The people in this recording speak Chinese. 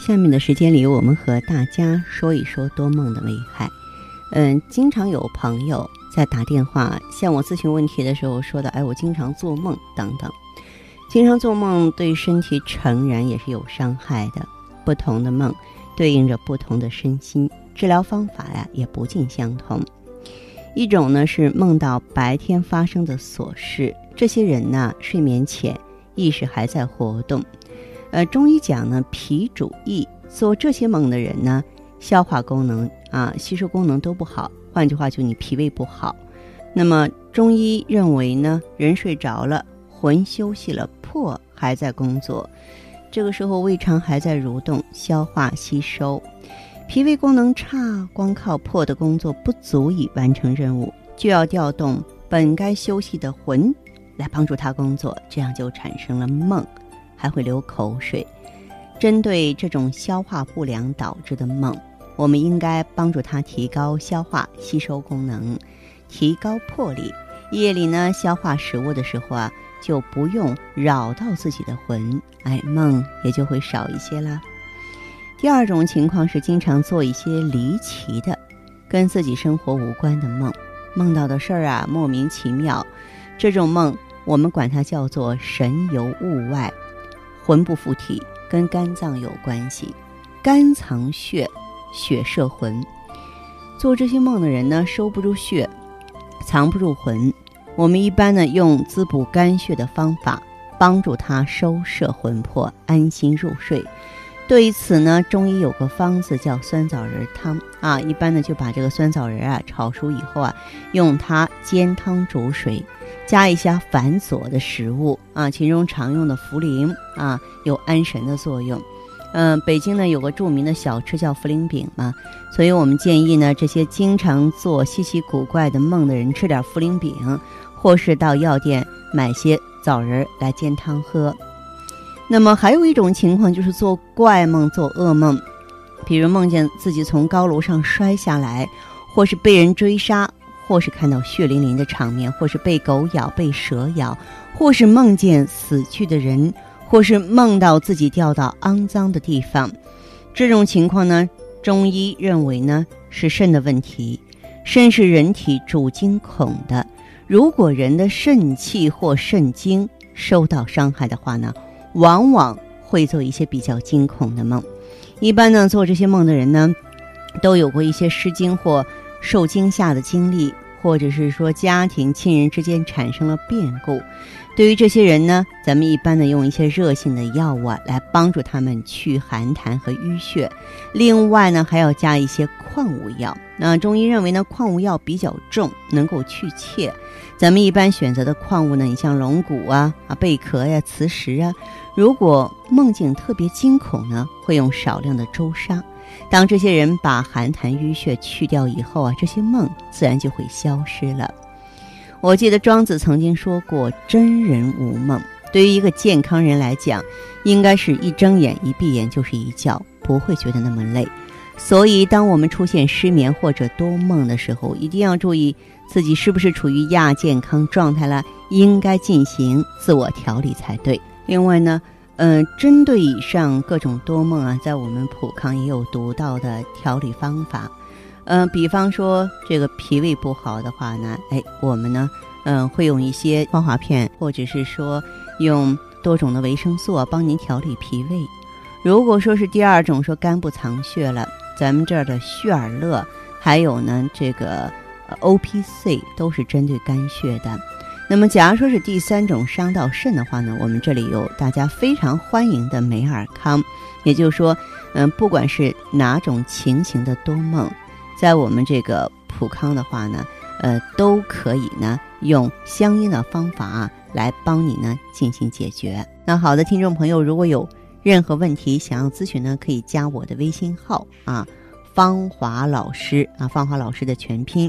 下面的时间里，我们和大家说一说多梦的危害。嗯，经常有朋友在打电话向我咨询问题的时候说的，哎，我经常做梦等等。经常做梦对身体诚然也是有伤害的。不同的梦对应着不同的身心，治疗方法呀也不尽相同。一种呢是梦到白天发生的琐事，这些人呢睡眠浅，意识还在活动。呃，中医讲呢，脾主意，做这些梦的人呢，消化功能啊，吸收功能都不好。换句话就你脾胃不好。那么中医认为呢，人睡着了，魂休息了，魄还在工作，这个时候胃肠还在蠕动，消化吸收。脾胃功能差，光靠魄的工作不足以完成任务，就要调动本该休息的魂来帮助他工作，这样就产生了梦。还会流口水。针对这种消化不良导致的梦，我们应该帮助他提高消化吸收功能，提高魄力。夜里呢，消化食物的时候啊，就不用扰到自己的魂，哎，梦也就会少一些啦。第二种情况是经常做一些离奇的、跟自己生活无关的梦，梦到的事儿啊莫名其妙。这种梦我们管它叫做神游物外。魂不附体，跟肝脏有关系。肝藏血，血摄魂。做这些梦的人呢，收不住血，藏不住魂。我们一般呢，用滋补肝血的方法，帮助他收摄魂魄，安心入睡。对于此呢，中医有个方子叫酸枣仁汤啊。一般呢，就把这个酸枣仁啊炒熟以后啊，用它煎汤煮水。加一些繁琐的食物啊，其中常用的茯苓啊，有安神的作用。嗯，北京呢有个著名的小吃叫茯苓饼嘛，所以我们建议呢，这些经常做稀奇古怪的梦的人吃点茯苓饼，或是到药店买些枣仁来煎汤喝。那么还有一种情况就是做怪梦、做噩梦，比如梦见自己从高楼上摔下来，或是被人追杀。或是看到血淋淋的场面，或是被狗咬、被蛇咬，或是梦见死去的人，或是梦到自己掉到肮脏的地方，这种情况呢，中医认为呢是肾的问题。肾是人体主惊恐的，如果人的肾气或肾精受到伤害的话呢，往往会做一些比较惊恐的梦。一般呢，做这些梦的人呢，都有过一些失惊或受惊吓的经历。或者是说家庭亲人之间产生了变故，对于这些人呢，咱们一般呢用一些热性的药物啊，来帮助他们去寒痰和淤血。另外呢，还要加一些矿物药。那中医认为呢，矿物药比较重，能够去怯。咱们一般选择的矿物呢，你像龙骨啊、啊贝壳呀、磁石啊。如果梦境特别惊恐呢，会用少量的周砂。当这些人把寒痰淤血去掉以后啊，这些梦自然就会消失了。我记得庄子曾经说过：“真人无梦。”对于一个健康人来讲，应该是一睁眼一闭眼就是一觉，不会觉得那么累。所以，当我们出现失眠或者多梦的时候，一定要注意自己是不是处于亚健康状态了，应该进行自我调理才对。另外呢。嗯，针对以上各种多梦啊，在我们普康也有独到的调理方法。嗯，比方说这个脾胃不好的话呢，哎，我们呢，嗯，会用一些光华片，或者是说用多种的维生素啊，帮您调理脾胃。如果说是第二种，说肝部藏血了，咱们这儿的旭尔乐，还有呢这个 O P C 都是针对肝血的。那么，假如说是第三种伤到肾的话呢，我们这里有大家非常欢迎的美尔康，也就是说，嗯，不管是哪种情形的多梦，在我们这个普康的话呢，呃，都可以呢用相应的方法啊来帮你呢进行解决。那好的，听众朋友，如果有任何问题想要咨询呢，可以加我的微信号啊，芳华老师啊，芳华老师的全拼。